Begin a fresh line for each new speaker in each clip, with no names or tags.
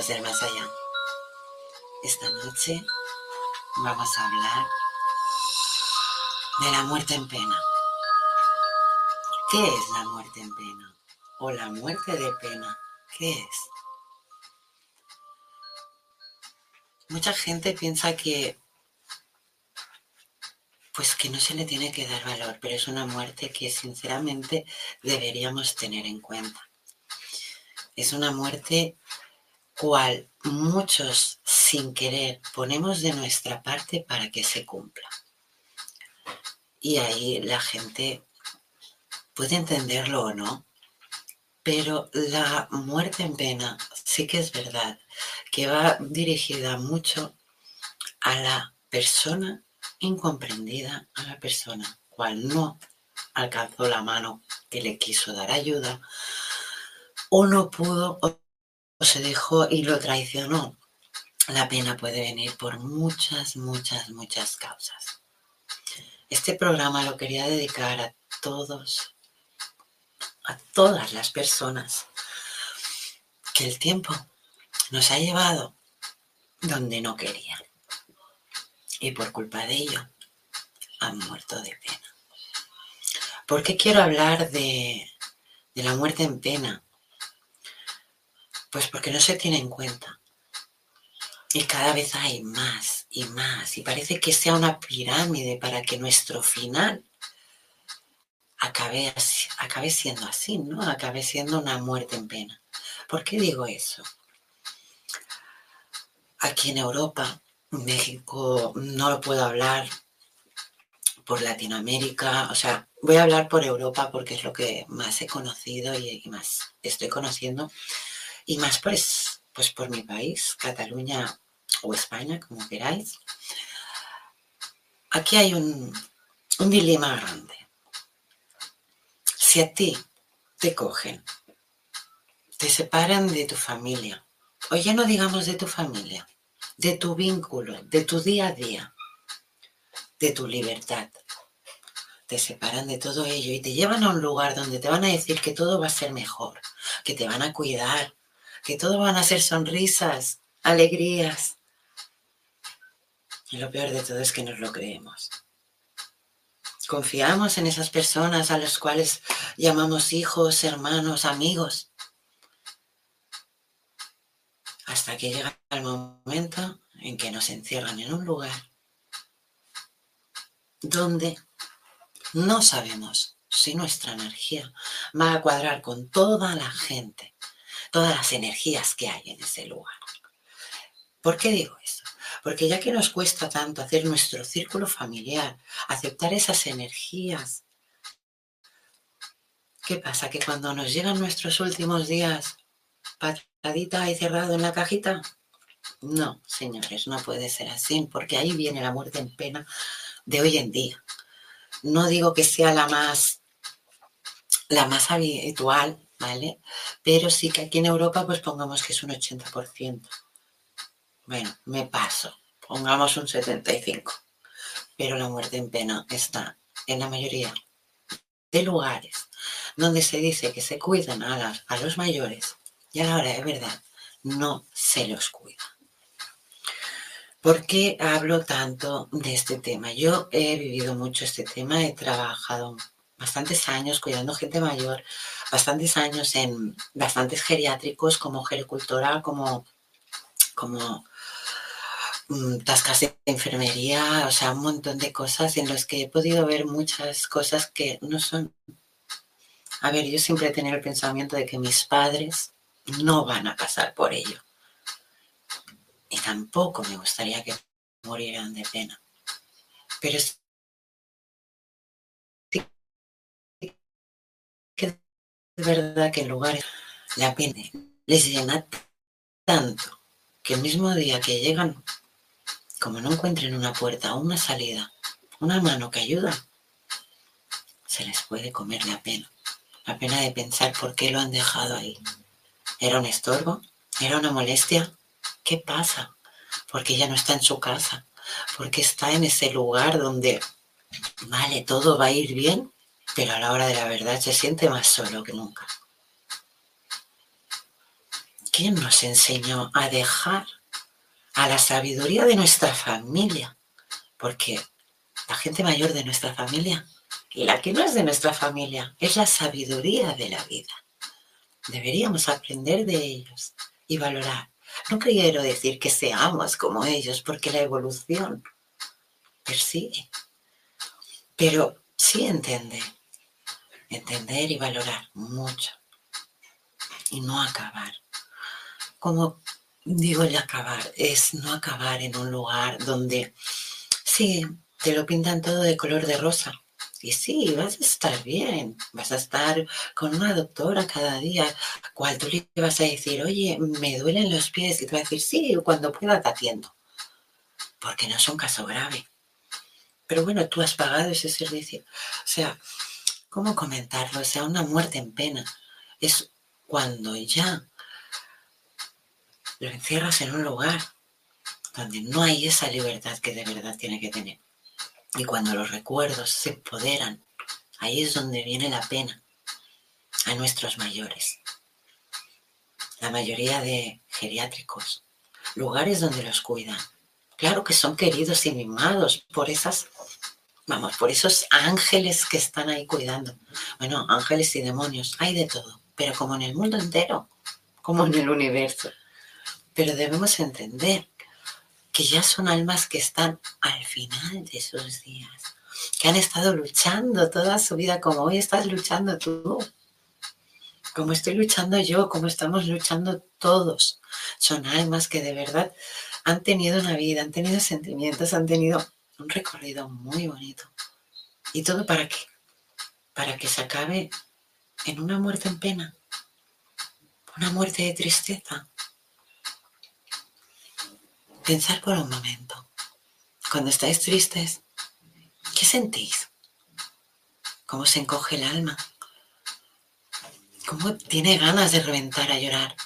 Secretos del Más Allá. Esta noche vamos a hablar de la muerte en pena. ¿Qué es la muerte en pena? ¿O la muerte de pena? ¿Qué es? Mucha gente piensa que pues que no se le tiene que dar valor, pero es una muerte que sinceramente deberíamos tener en cuenta. Es una muerte cual muchos sin querer ponemos de nuestra parte para que se cumpla. Y ahí la gente puede entenderlo o no, pero la muerte en pena sí que es verdad que va dirigida mucho a la persona incomprendida, a la persona cual no alcanzó la mano que le quiso dar ayuda, o no pudo se dejó y lo traicionó. La pena puede venir por muchas, muchas, muchas causas. Este programa lo quería dedicar a todos, a todas las personas que el tiempo nos ha llevado donde no querían. Y por culpa de ello han muerto de pena. ¿Por qué quiero hablar de, de la muerte en pena? Pues porque no se tiene en cuenta. Y cada vez hay más y más. Y parece que sea una pirámide para que nuestro final acabe, acabe siendo así, ¿no? Acabe siendo una muerte en pena. ¿Por qué digo eso? Aquí en Europa, México, no lo puedo hablar por Latinoamérica, o sea, voy a hablar por Europa porque es lo que más he conocido y, más estoy conociendo y más pues, pues por mi país, Cataluña o España, como queráis. Aquí hay un, un dilema grande. Si a ti te cogen, te separan de tu familia, o ya no digamos de tu familia, de tu vínculo, de tu día a día, de tu libertad, te separan de todo ello y te llevan a un lugar donde te van a decir que todo va a ser mejor, que te van a cuidar, que todo van a ser sonrisas, alegrías. Y lo peor de todo es que nos lo creemos. Confiamos en esas personas a las cuales llamamos hijos, hermanos, amigos. Hasta que llega el momento en que nos encierran en un lugar donde no sabemos si nuestra energía va a cuadrar con toda la gente, todas las energías que hay en ese lugar. ¿Por qué digo eso? Porque ya que nos cuesta tanto hacer nuestro círculo familiar, aceptar esas energías, ¿qué pasa? Que cuando nos llegan nuestros últimos días patadita y cerrado en la cajita, no, señores, no puede ser así, porque ahí viene la muerte en pena de hoy en día. No digo que sea la más, la más habitual, ¿vale? Pero sí que aquí en Europa, pues pongamos que es un 80%. Bueno, me paso, pongamos un 75%. Pero la muerte en pena está en la mayoría de lugares donde se dice que se cuidan a, a los mayores y a la hora de verdad no se los cuida. ¿Por qué hablo tanto de este tema? Yo he vivido mucho este tema, he trabajado bastantes años cuidando gente mayor, bastantes años en bastantes geriátricos como gericultora, como, como mm, tascas de enfermería, o sea, un montón de cosas en las que he podido ver muchas cosas que no son... A ver, yo siempre he tenido el pensamiento de que mis padres no van a pasar por ello y tampoco me gustaría que murieran de pena. Pero es es verdad que en lugares la pena les llena tanto que el mismo día que llegan, como no encuentren una puerta o una salida, una mano que ayuda, se les puede comer la pena. La pena de pensar por qué lo han dejado ahí. ¿Era un estorbo? ¿Era una molestia? ¿Qué pasa? Porque ella no está en su casa, porque está en ese lugar donde, vale, todo va a ir bien, pero a la hora de la verdad se siente más solo que nunca. ¿Quién nos enseñó a dejar a la sabiduría de nuestra familia? Porque la gente mayor de nuestra familia y la que no es de nuestra familia es la sabiduría de la vida. Deberíamos aprender de ellos y valorar no quiero decir que seamos como ellos, porque la evolución persigue. Pero sí entender, entender y valorar mucho. Y no acabar. Como digo el acabar, es no acabar en un lugar donde sí, te lo pintan todo de color de rosa. Y sí, vas a estar bien, vas a estar con una doctora cada día, cual tú le vas a decir, oye, me duelen los pies, y te va a decir, sí, cuando pueda te atiendo, porque no es un caso grave. Pero bueno, tú has pagado ese servicio. O sea, ¿cómo comentarlo? O sea, una muerte en pena es cuando ya lo encierras en un lugar donde no hay esa libertad que de verdad tiene que tener. Y cuando los recuerdos se empoderan, ahí es donde viene la pena a nuestros mayores. La mayoría de geriátricos, lugares donde los cuidan. Claro que son queridos y mimados por esas, vamos, por esos ángeles que están ahí cuidando. Bueno, ángeles y demonios, hay de todo, pero como en el mundo entero, como en el universo. Pero debemos entender que ya son almas que están al final de sus días, que han estado luchando toda su vida como hoy estás luchando tú, como estoy luchando yo, como estamos luchando todos. Son almas que de verdad han tenido una vida, han tenido sentimientos, han tenido un recorrido muy bonito. ¿Y todo para qué? Para que se acabe en una muerte en pena, una muerte de tristeza, Pensar por un momento. Cuando estáis tristes, ¿qué sentís? ¿Cómo se encoge el alma? ¿Cómo tiene ganas de reventar a llorar?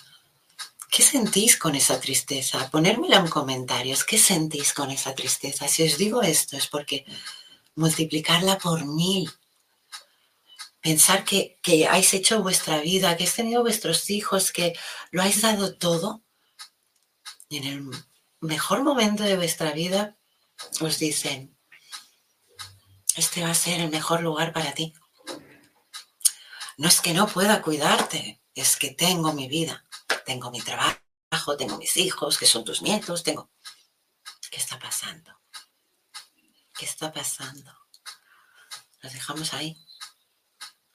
¿Qué sentís con esa tristeza? Ponérmela en comentarios. ¿Qué sentís con esa tristeza? Si os digo esto es porque multiplicarla por mil. Pensar que, que habéis hecho vuestra vida, que habéis tenido vuestros hijos, que lo habéis dado todo. Y en el mejor momento de vuestra vida os dicen, este va a ser el mejor lugar para ti. No es que no pueda cuidarte, es que tengo mi vida, tengo mi trabajo, tengo mis hijos, que son tus nietos, tengo... ¿Qué está pasando? ¿Qué está pasando? Nos dejamos ahí.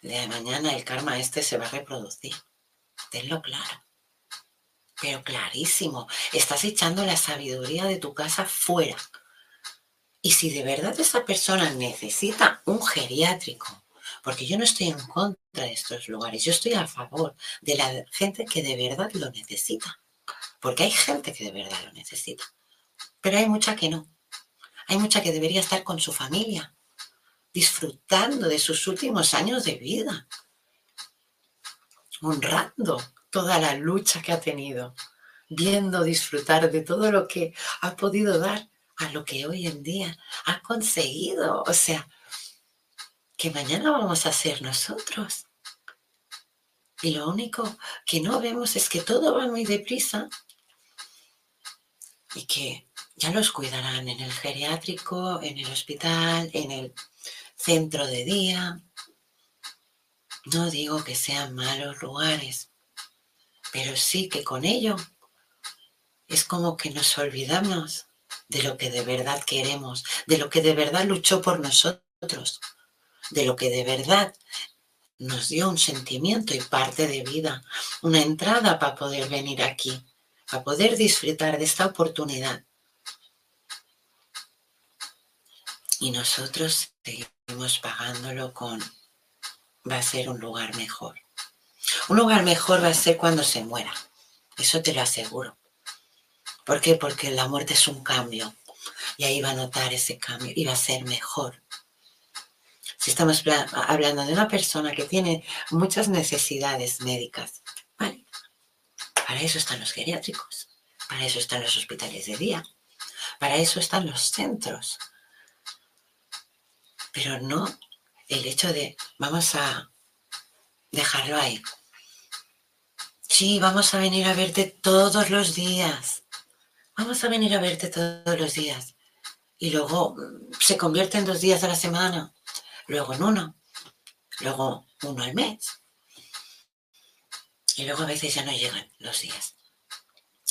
De mañana el karma este se va a reproducir. Tenlo claro. Pero clarísimo. Estás echando la sabiduría de tu casa fuera. Y si de verdad esa persona necesita un geriátrico, porque yo no estoy en contra de estos lugares, yo estoy a favor de la gente que de verdad lo necesita, porque hay gente que de verdad lo necesita, pero hay mucha que no. Hay mucha que debería estar con su familia, disfrutando de sus últimos años de vida, honrando toda la lucha que ha tenido, viendo disfrutar de todo lo que ha podido dar a lo que hoy en día ha conseguido. O sea, que mañana vamos a ser nosotros. Y lo único que no vemos es que todo va muy deprisa y que ya los cuidarán en el geriátrico, en el hospital, en el centro de día. No digo que sean malos lugares, pero sí que con ello es como que nos olvidamos de lo que de verdad queremos, de lo que de verdad luchó por nosotros, de lo que de verdad nos dio un sentimiento y parte de vida, una entrada para poder venir aquí, para poder disfrutar de esta oportunidad. Y nosotros seguimos pagándolo con, va a ser un lugar mejor. Un lugar mejor va a ser cuando se muera, eso te lo aseguro. ¿Por qué? Porque la muerte es un cambio y ahí va a notar ese cambio y va a ser mejor. Si estamos hablando de una persona que tiene muchas necesidades médicas, ¿vale? Para eso están los geriátricos, para eso están los hospitales de día, para eso están los centros. Pero no el hecho de vamos a dejarlo ahí. Sí, vamos a venir a verte todos los días. Vamos a venir a verte todos los días. Y luego mm, se convierte en dos días a la semana luego en uno, luego uno al mes. Y luego a veces ya no llegan los días.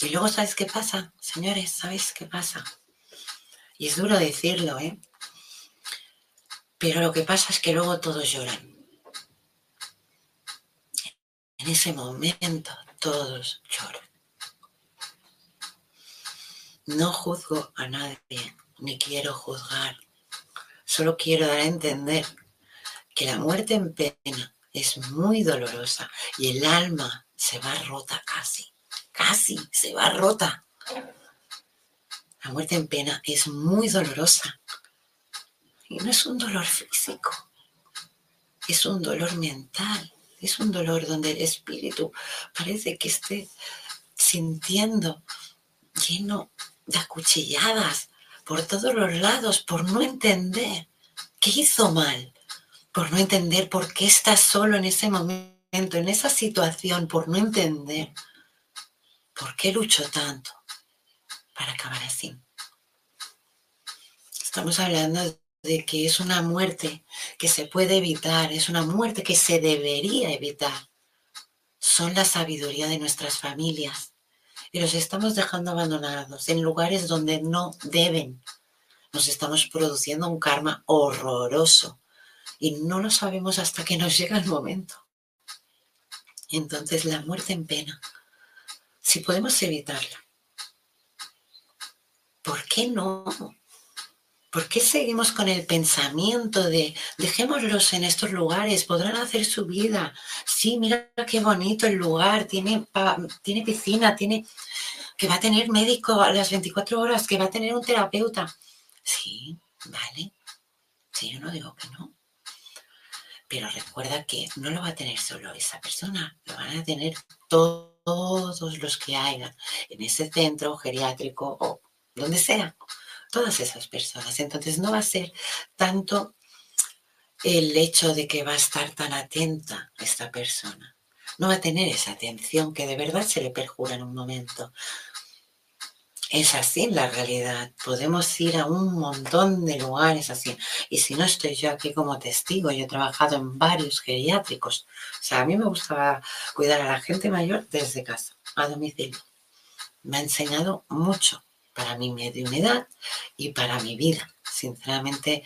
Y luego, ¿sabes qué pasa? Señores, ¿sabéis qué pasa? Y es duro decirlo, ¿eh? Pero lo que pasa es que luego todos lloran. En ese momento todos lloran. No juzgo a nadie, ni quiero juzgar. Solo quiero dar a entender que la muerte en pena es muy dolorosa y el alma se va rota casi, casi se va rota. La muerte en pena es muy dolorosa y no es un dolor físico, es un dolor mental, es un dolor donde el espíritu parece que esté sintiendo lleno de acuchilladas, por todos los lados por no entender qué hizo mal, por no entender por qué está solo en ese momento, en esa situación, por no entender por qué luchó tanto para acabar así. Estamos hablando de que es una muerte que se puede evitar, es una muerte que se debería evitar. Son la sabiduría de nuestras familias, y los estamos dejando abandonados en lugares donde no deben. Nos estamos produciendo un karma horroroso y no lo sabemos hasta que nos llega el momento. Entonces la muerte en pena, si podemos evitarla, ¿por qué no? ¿Por qué seguimos con el pensamiento de dejémoslos en estos lugares, podrán hacer su vida? Sí, mira qué bonito el lugar, tiene, tiene piscina, tiene que va a tener médico a las 24 horas, que va a tener un terapeuta. Sí, vale. Sí, yo no digo que no. Pero recuerda que no lo va a tener solo esa persona, lo van a tener todos los que hayan en ese centro geriátrico o donde sea todas esas personas. Entonces no va a ser tanto el hecho de que va a estar tan atenta esta persona. No va a tener esa atención que de verdad se le perjura en un momento. es así la realidad. Podemos ir a un montón de lugares así. Y si no estoy yo aquí como testigo, yo he trabajado en varios geriátricos. O sea, a mí me gusta cuidar a la gente mayor desde casa, a domicilio. Me ha enseñado mucho para mi mediunidad y para mi vida. Sinceramente,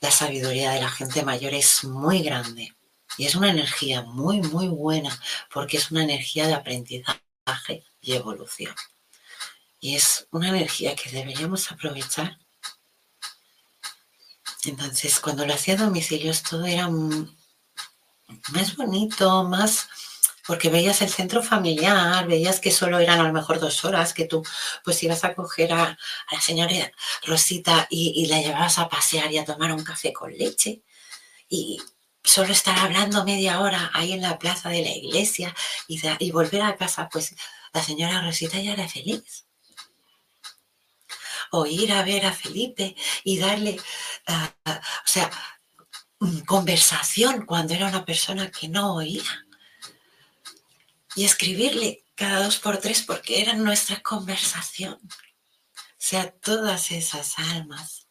la sabiduría de la gente mayor es muy grande. Y es una energía muy, muy buena, porque es una energía de aprendizaje y evolución. Y es una energía que deberíamos aprovechar. Entonces, cuando lo hacía a domicilios, todo era más bonito, más porque veías el centro familiar, veías que solo eran a lo mejor dos horas, que tú pues ibas a coger a, la señora Rosita y, la llevabas a pasear y a tomar un café con leche y solo estar hablando media hora ahí en la plaza de la iglesia y, volver a casa, pues la señora Rosita ya era feliz o ir a ver a Felipe y darle, ah, ah, o sea, conversación cuando era una persona que no oía. Y escribirle cada dos por tres porque era nuestra conversación. O sea, todas esas almas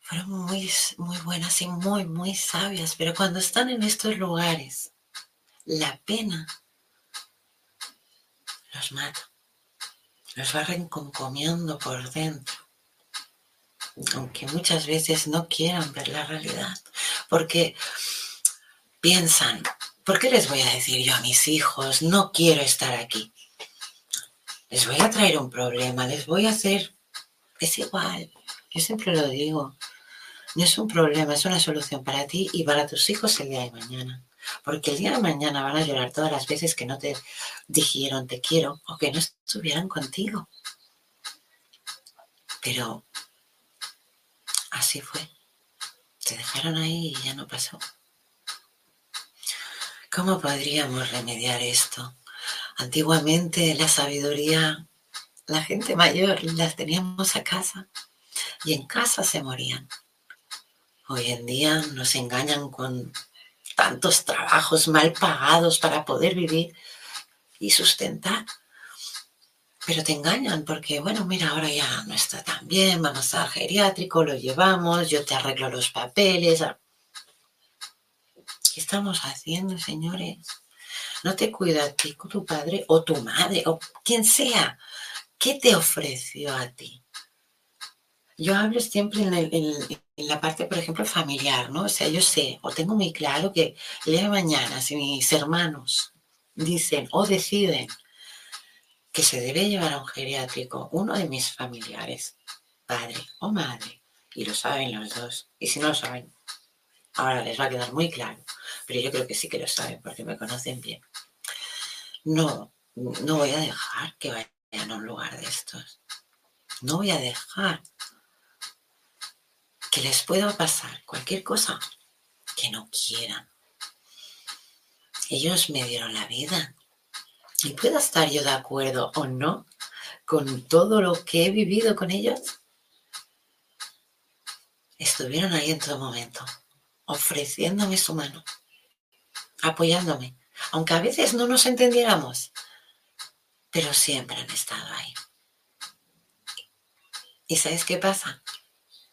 fueron muy, muy buenas y muy, muy sabias, pero cuando están en estos lugares, la pena los mata los va recomiendo por dentro. Aunque muchas veces no quieran ver la realidad. Porque piensan, ¿por qué les voy a decir yo a mis hijos, no quiero estar aquí? Les voy a traer un problema, les voy a hacer... Es igual, yo siempre lo digo. No es un problema, es una solución para ti y para tus hijos el día de mañana. Porque el día de mañana van a llorar todas las veces que no te dijeron te quiero o que no estuvieran contigo. Pero así fue. Te dejaron ahí y ya no pasó. ¿Cómo podríamos remediar esto? Antiguamente la sabiduría, la gente mayor las teníamos a casa y en casa se morían. Hoy en día nos engañan con tantos trabajos mal pagados para poder vivir y sustentar. Pero te engañan porque, bueno, mira, ahora ya no está tan bien, vamos al geriátrico, lo llevamos, yo te arreglo los papeles. ¿Qué estamos haciendo, señores? No te cuida a ti, tu padre o tu madre o quien sea. ¿Qué te ofreció a ti? Yo hablo siempre en, en, la parte, por ejemplo, familiar, ¿no? O sea, yo sé o tengo muy claro que el día de mañana, si mis hermanos dicen o deciden que se debe llevar a un geriátrico uno de mis familiares, padre o madre, y lo saben los dos, y si no lo saben, ahora les va a quedar muy claro, pero yo creo que sí que lo saben porque me conocen bien. No, no voy a dejar que vayan a un lugar de estos. No voy a dejar que les pueda pasar cualquier cosa que no quieran. Ellos me dieron la vida y puedo estar yo de acuerdo o no con todo lo que he vivido con ellos. Estuvieron ahí en todo momento, ofreciéndome su mano, apoyándome, aunque a veces no nos entendiéramos, pero siempre han estado ahí. ¿Y sabes qué pasa?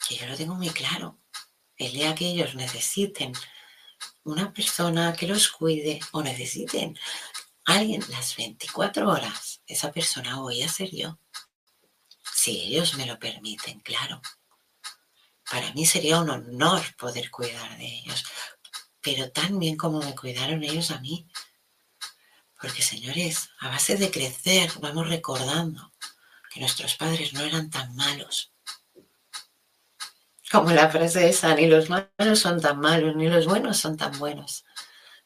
yo lo tengo muy claro. El día que ellos necesiten una persona que los cuide o necesiten alguien las 24 horas, esa persona voy a ser yo. Si ellos me lo permiten, claro. Para mí sería un honor poder cuidar de ellos, pero tan bien como me cuidaron ellos a mí. Porque, señores, a base de crecer, vamos recordando que nuestros padres no eran tan malos, como la frase esa, ni los malos son tan malos, ni los buenos son tan buenos.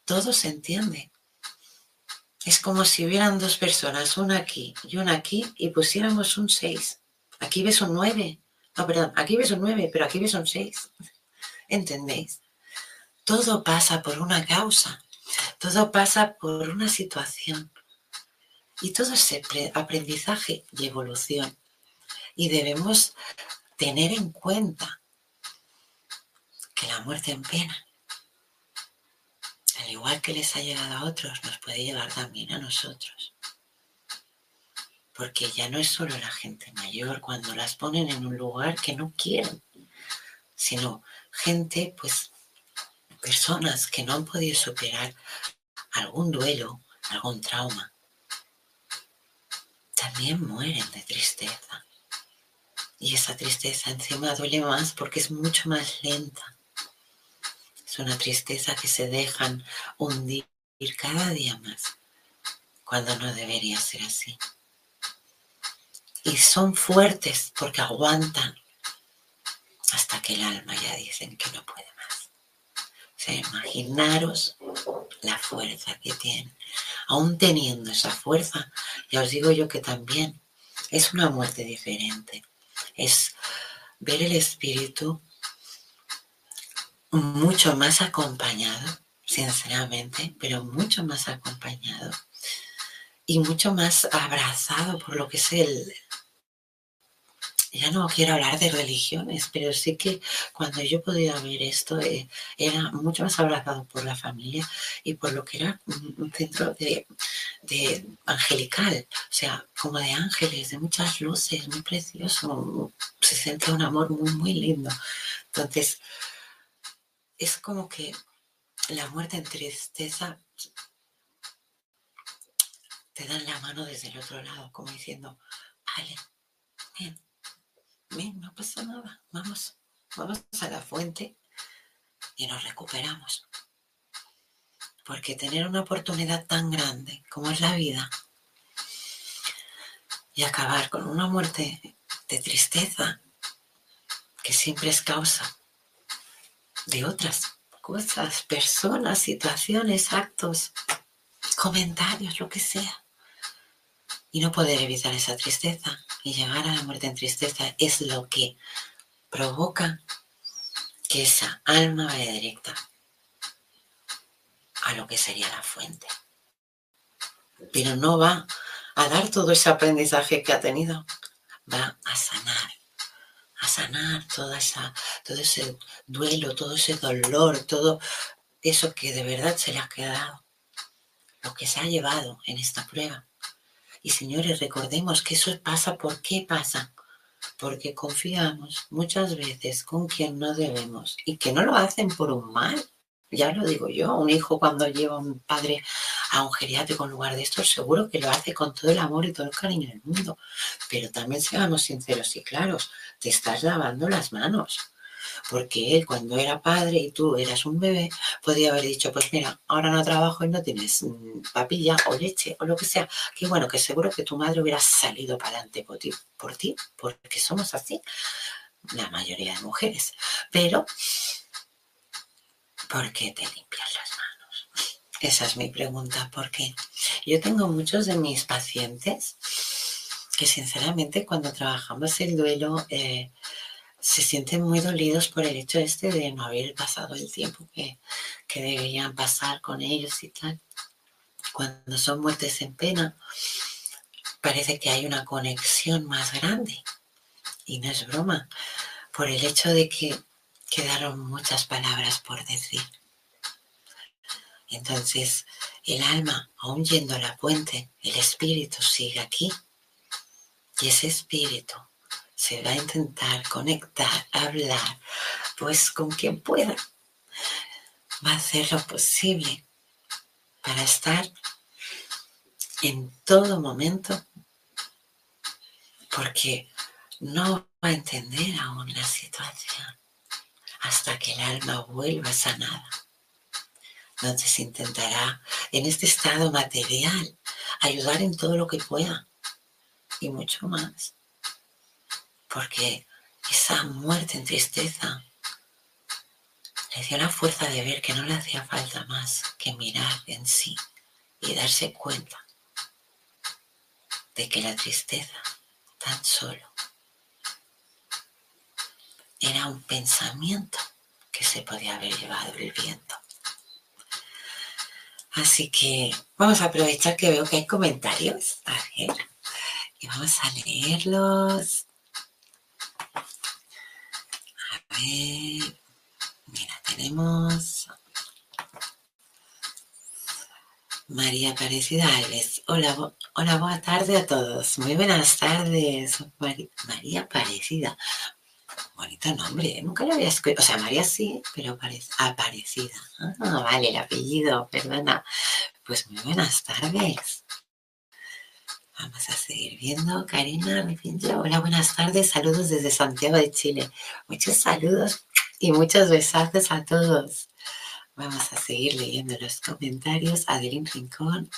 Todo se entiende. Es como si hubieran dos personas, una aquí y una aquí, y pusiéramos un 6. Aquí ves un 9. No, perdón, aquí ves un 9, pero aquí ves un 6. ¿Entendéis? Todo pasa por una causa. Todo pasa por una situación. Y todo es aprendizaje y evolución. Y debemos tener en cuenta que la muerte en pena, al igual que les ha llegado a otros, nos puede llegar también a nosotros. porque ya no es solo la gente mayor cuando las ponen en un lugar que no quieren, sino gente, pues, personas que no han podido superar algún duelo, algún trauma, también mueren de tristeza. Y esa tristeza encima duele más porque es mucho más lenta. Es una tristeza que se dejan hundir cada día más, cuando no debería ser así y son fuertes porque aguantan hasta que el alma ya dicen que no puede imaginaros la fuerza que tienen. Aún teniendo esa fuerza, ya os digo yo que también es una muerte diferente. Es ver el espíritu mucho más acompañado, sinceramente, pero mucho más acompañado y mucho más abrazado por lo que es el, ya no quiero hablar de religiones, pero sí que cuando yo podía ver esto eh, era mucho más abrazado por la familia y por lo que era un centro de, de, angelical, o sea, como de ángeles, de muchas luces, muy precioso, se sentía un amor muy, muy lindo. Entonces, es como que la muerte en tristeza te dan la mano desde el otro lado, como diciendo, vale, bien, no pasa nada, vamos, vamos a la fuente y nos recuperamos. Porque tener una oportunidad tan grande como es la vida y acabar con una muerte de tristeza que siempre es causa de otras cosas, personas, situaciones, actos, comentarios, lo que sea. Y no poder evitar esa tristeza y llegar a la muerte en tristeza es lo que provoca que esa alma vaya directa a lo que sería la fuente. Pero no va a dar todo ese aprendizaje que ha tenido, va a sanar, a sanar toda esa, todo ese duelo, todo ese dolor, todo eso que de verdad se le ha quedado, lo que se ha llevado en esta prueba. Y señores, recordemos que eso pasa, ¿por qué pasa? Porque confiamos muchas veces con quien no debemos y que no lo hacen por un mal. Ya lo digo yo, un hijo cuando lleva a un padre a un geriátrico en lugar de esto, seguro que lo hace con todo el amor y todo el cariño del mundo. Pero también seamos sinceros y claros, te estás lavando las manos porque él cuando era padre y tú eras un bebé, podía haber dicho, pues mira, ahora no trabajo y no tienes mm, papilla o leche o lo que sea, que bueno, que seguro que tu madre hubiera salido para adelante por ti, por porque somos así, la mayoría de mujeres, pero ¿por qué te limpias las manos? Esa es mi pregunta, porque yo tengo muchos de mis pacientes que sinceramente cuando trabajamos el duelo, eh, se sienten muy dolidos por el hecho este de no haber pasado el tiempo que, que deberían pasar con ellos y tal. Cuando son muertes en pena, parece que hay una conexión más grande. Y no es broma, por el hecho de que quedaron muchas palabras por decir. Entonces, el alma, aún yendo a la puente, el espíritu sigue aquí. Y ese espíritu se va a intentar conectar, hablar, pues con quien pueda. Va a hacer lo posible para estar en todo momento, porque no va a entender aún la situación hasta que el alma vuelva sanada. Entonces intentará en este estado material ayudar en todo lo que pueda y mucho más porque esa muerte en tristeza le dio la fuerza de ver que no le hacía falta más que mirar en sí y darse cuenta de que la tristeza tan solo era un pensamiento que se podía haber llevado el viento. Así que vamos a aprovechar que veo que hay comentarios. A y vamos a leerlos. Mira, tenemos... María Aparecida Alves. Hola, hola, buena tarde a todos. Muy buenas tardes. María Aparecida. Bonito nombre, ¿eh? nunca lo había escuchado. O sea, María sí, pero Aparecida. Ah, vale, el apellido, perdona. Pues muy buenas tardes. Vamos a seguir viendo. Karina Hola, buenas tardes. Saludos desde Santiago de Chile. Muchos saludos y muchos besazos a todos. Vamos a seguir leyendo los comentarios. Adelín Rincón.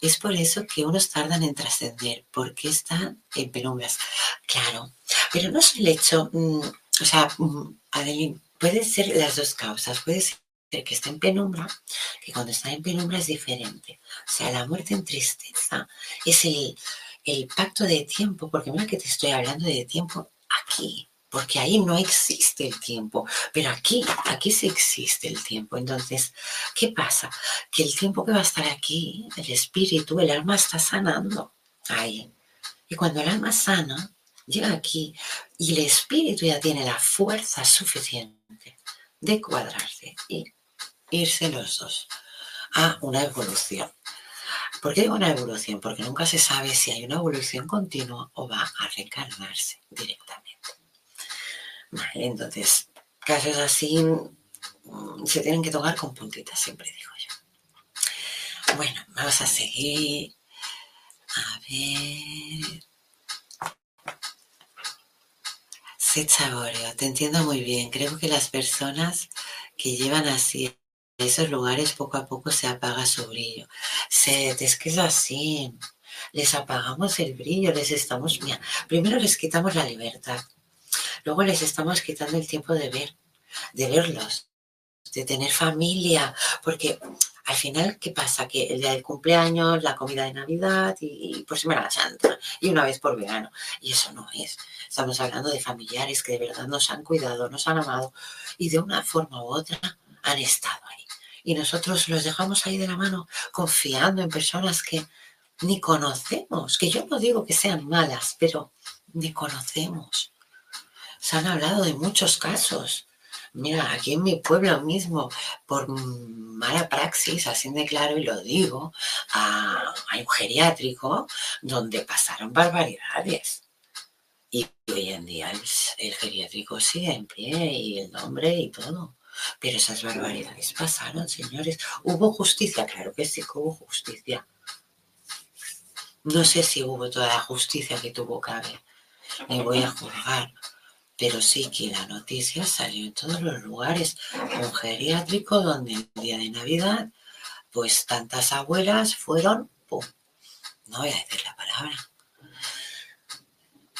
Es por eso que unos tardan en trascender, porque están en penumbras. Claro, pero no es el hecho, mm, o sea, mm, Adelín, puede ser las dos causas. Puede ser que está en penumbra, que cuando está en penumbra es diferente. O sea, la muerte en tristeza es el, el pacto de tiempo, porque mira que te estoy hablando de tiempo aquí, porque ahí no existe el tiempo, pero aquí, aquí sí existe el tiempo. Entonces, ¿qué pasa? Que el tiempo que va a estar aquí, el espíritu, el alma está sanando ahí. Y cuando el alma sana, llega aquí y el espíritu ya tiene la fuerza suficiente de cuadrarse irse los dos a una evolución. ¿Por qué una evolución? Porque nunca se sabe si hay una evolución continua o va a reencarnarse directamente. entonces, casos así mm, se tienen que tocar con puntitas, siempre digo yo. Bueno, vamos a seguir. A ver. Sí, Chagorio, te entiendo muy bien. Creo que las personas que llevan así esos lugares poco a poco se apaga su brillo. Se, es que es así. Les apagamos el brillo, les estamos, mira, primero les quitamos la libertad, luego les estamos quitando el tiempo de ver, de verlos, de tener familia, porque al final, ¿qué pasa? Que el día del cumpleaños, la comida de Navidad y, y por Semana Santa, y una vez por verano, y eso no es. Estamos hablando de familiares que de verdad nos han cuidado, nos han amado, y de una forma u otra han estado ahí y nosotros los dejamos ahí de la mano confiando en personas que ni conocemos, que yo no digo que sean malas, pero ni conocemos. Se han hablado de muchos casos. Mira, aquí en mi pueblo mismo, por mala praxis, así de claro y lo digo, hay un geriátrico donde pasaron barbaridades. Y hoy en día el, el geriátrico sigue en pie y el nombre y todo. Pero esas barbaridades pasaron, señores. ¿Hubo justicia? Claro que sí que hubo justicia. No sé si hubo toda la justicia que tuvo que haber. Me voy a juzgar. Pero sí que la noticia salió en todos los lugares. Un geriátrico donde el día de Navidad, pues tantas abuelas fueron, ¡pum! No voy a decir la palabra.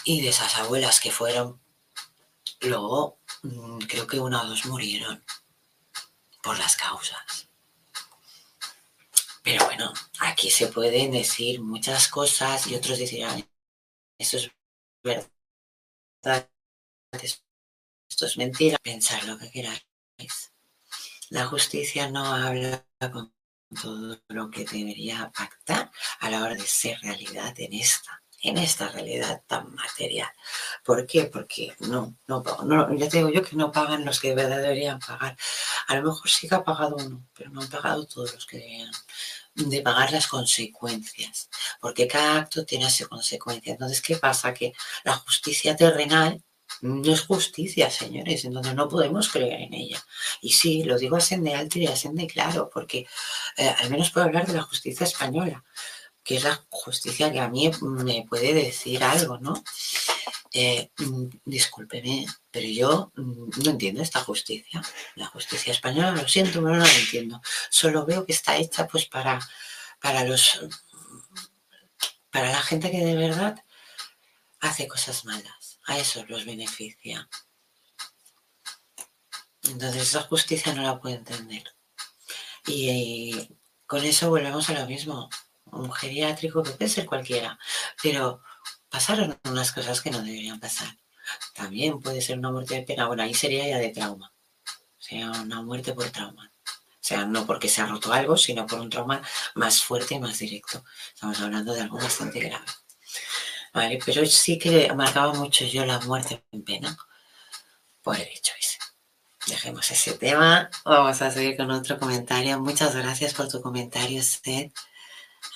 Y de esas abuelas que fueron, luego creo que una o dos murieron por las causas. Pero bueno, aquí se pueden decir muchas cosas y otros dirán, eso es verdad, esto es mentira. Pensar lo que queráis. La justicia no habla con todo lo que debería pactar a la hora de ser realidad en esta en esta realidad tan material. ¿Por qué? Porque no, no, no, ya te digo yo que no pagan los que de verdad deberían pagar. A lo mejor sí que ha pagado uno, pero no han pagado todos los que deberían de pagar las consecuencias, porque cada acto tiene su consecuencia. Entonces, ¿qué pasa? Que la justicia terrenal no es justicia, señores, entonces no podemos creer en ella. Y sí, lo digo así de alto y así de claro, porque eh, al menos puedo hablar de la justicia española que es la justicia que a mí me puede decir algo, ¿no? Eh, mm, discúlpeme, pero yo mm, no entiendo esta justicia. La justicia española, lo siento, pero no la entiendo. Solo veo que está hecha pues para, para los para la gente que de verdad hace cosas malas. A eso los beneficia. Entonces esa justicia no la puedo entender. y con eso volvemos a lo mismo un geriátrico, que puede ser cualquiera, pero pasaron unas cosas que no deberían pasar. También puede ser una muerte de pena, bueno, ahí sería ya de trauma, sea, una muerte por trauma. O sea, no porque se ha roto algo, sino por un trauma más fuerte y más directo. Estamos hablando de algo bastante grave. Vale, pero sí que marcaba mucho yo la muerte en pena por el hecho ese. Dejemos ese tema. Vamos a seguir con otro comentario. Muchas gracias por tu comentario, Seth.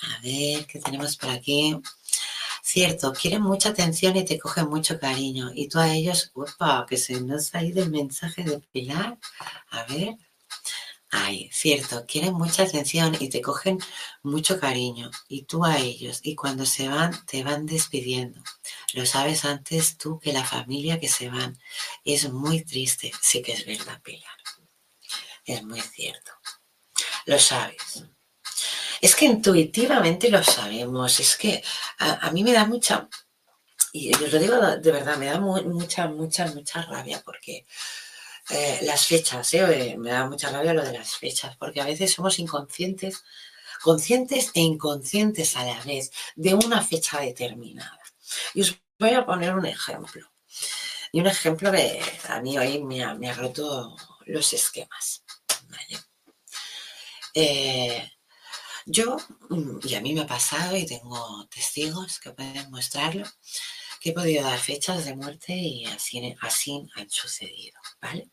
A ver, ¿qué tenemos por aquí? Cierto, quieren mucha atención y te cogen mucho cariño. Y tú a ellos, upa, que se nos ha ido el mensaje de Pilar. A ver. Ay, cierto, quieren mucha atención y te cogen mucho cariño. Y tú a ellos. Y cuando se van, te van despidiendo. Lo sabes antes tú que la familia que se van. Es muy triste. Sí que es verdad, Pilar. Es muy cierto. Lo sabes. Es que intuitivamente lo sabemos. Es que a, mí me da mucha, y os lo digo de verdad, me da mucha, mucha, mucha rabia porque eh, las fechas, eh, me da mucha rabia lo de las fechas, porque a veces somos inconscientes, conscientes e inconscientes a la vez de una fecha determinada. Y os voy a poner un ejemplo. Y un ejemplo que a mí hoy me ha, me ha roto los esquemas. Eh, yo, mm, y a mí me ha pasado y tengo testigos que pueden mostrarlo, que he podido dar fechas de muerte y así, así han sucedido, ¿vale?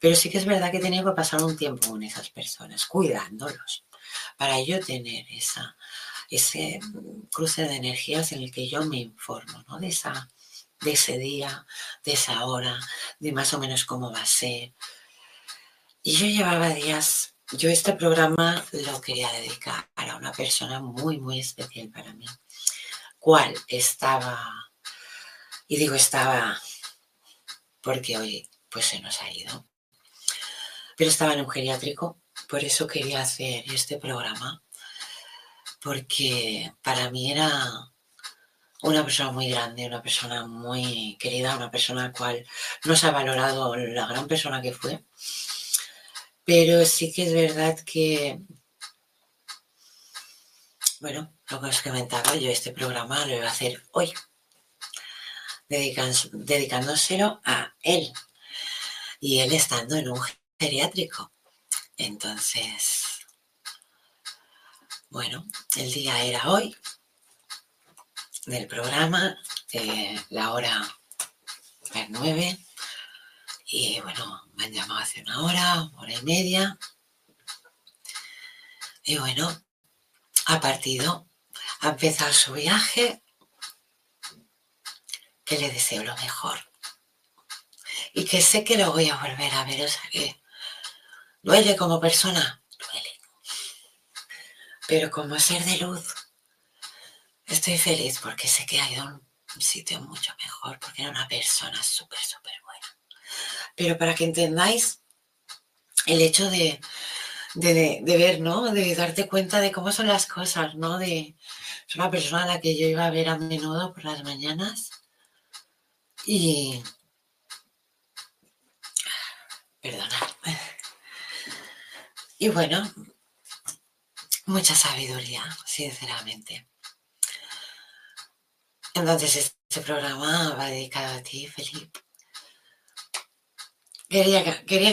Pero sí que es verdad que he tenido que pasar un tiempo con esas personas, cuidándolos, para yo tener esa, ese mm, cruce de energías en el que yo me informo, ¿no? De, esa, de ese día, de esa hora, de más o menos cómo va a ser. Y yo llevaba días yo este programa lo quería dedicar a una persona muy, muy especial para mí, cual estaba, y digo estaba porque hoy pues se nos ha ido, pero estaba en un geriátrico, por eso quería hacer este programa, porque para mí era una persona muy grande, una persona muy querida, una persona cual no se ha valorado la gran persona que fue pero sí que es verdad que, bueno, lo que os comentaba, yo este programa lo voy a hacer hoy, dedicándoselo a él y él estando en un geriátrico. Entonces, bueno, el día era hoy del programa, eh, la hora es nueve y bueno, me han llamado hace una hora, hora y media. Y bueno, ha partido, ha empezado su viaje, que le deseo lo mejor. Y que sé que lo voy a volver a ver, o sea que duele como persona, duele. Pero como ser de luz, estoy feliz porque sé que ha ido a un sitio mucho mejor, porque era una persona súper, súper pero para que entendáis el hecho de, ver, ¿no? De darte cuenta de cómo son las cosas, ¿no? De, es una persona a la que yo iba a ver a menudo por las mañanas y... Perdonad. Y bueno, mucha sabiduría, sinceramente. Entonces, este programa va dedicado a ti, Felipe. Quería,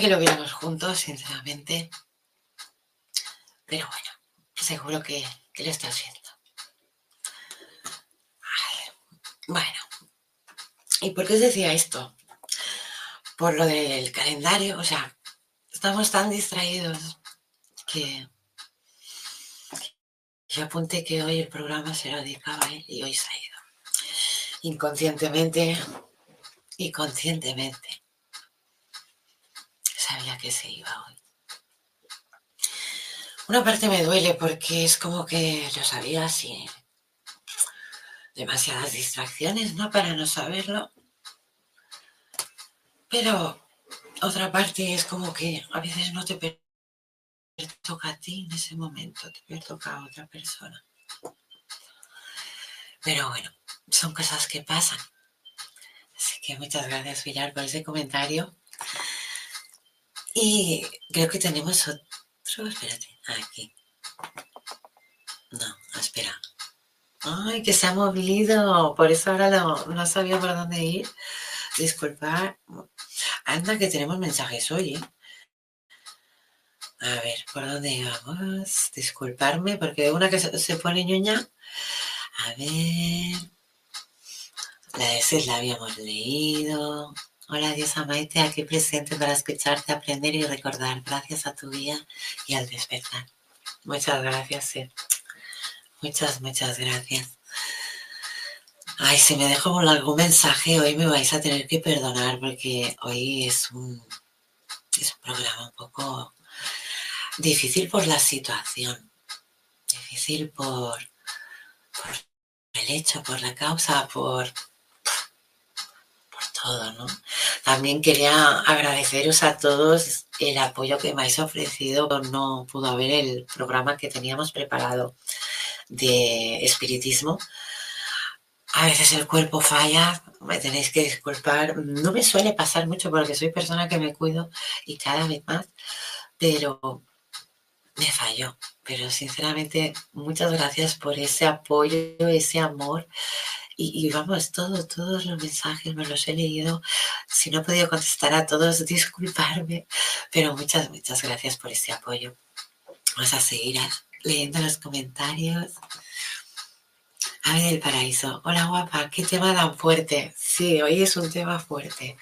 que lo viéramos juntos, sinceramente. Pero bueno, seguro que, lo estás viendo. bueno. ¿Y por qué os decía esto? Por lo del calendario, o sea, estamos tan distraídos que yo apunté que hoy el programa se lo dedicaba y hoy se ha ido. Inconscientemente y conscientemente sabía que se iba hoy. Una parte me duele porque es como que lo sabía así. Demasiadas distracciones, ¿no? Para no saberlo. Pero otra parte es como que a veces no te toca a ti en ese momento, te toca a otra persona. Pero bueno, son cosas que pasan. Así que muchas gracias, Villar, por ese comentario. Y creo que tenemos otro. Espérate, aquí. No, espera. Ay, que se ha movido. Por eso ahora no, sabía por dónde ir. Disculpad. Anda, que tenemos mensajes hoy, ¿eh? A ver, ¿por dónde vamos? Disculparme, porque una que se pone ñoña. A ver. La de ese la habíamos leído. Hola Diosa Maite, aquí presente para escucharte, aprender y recordar. Gracias a tu guía y al despertar. Muchas gracias, Muchas, muchas gracias. Ay, si me dejo algún mensaje, hoy me vais a tener que perdonar porque hoy es un, es un programa un poco difícil por la situación, difícil por, por el hecho, por la causa, por También quería agradeceros a todos el apoyo que me habéis ofrecido. No pudo haber el programa que teníamos preparado de espiritismo. A veces el cuerpo falla, me tenéis que disculpar. No me suele pasar mucho porque soy persona que me cuido y cada vez más, pero me falló. Pero sinceramente, muchas gracias por ese apoyo, ese amor. Y, vamos, todo, todos los mensajes me los he leído. Si no he podido contestar a todos, disculparme. Pero muchas, muchas gracias por ese apoyo. Vamos a seguir leyendo los comentarios. Ave del Paraíso. Hola guapa, qué tema tan fuerte. Sí, hoy es un tema fuerte.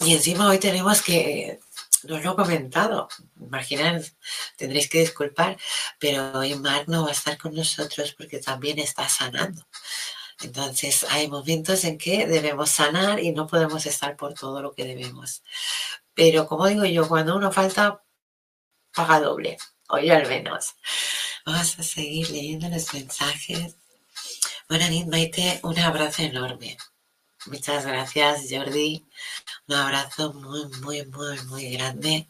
Y encima hoy tenemos que, no lo he comentado, imaginad, tendréis que disculpar, pero hoy Mark no va a estar con nosotros porque también está sanando. Entonces hay momentos en que debemos sanar y no podemos estar por todo lo que debemos. Pero como digo yo, cuando uno falta, paga doble, hoy al menos. Vamos a seguir leyendo los mensajes. Noches, Maite. Un abrazo enorme. Muchas gracias, Jordi. Un abrazo muy, muy, muy, muy grande.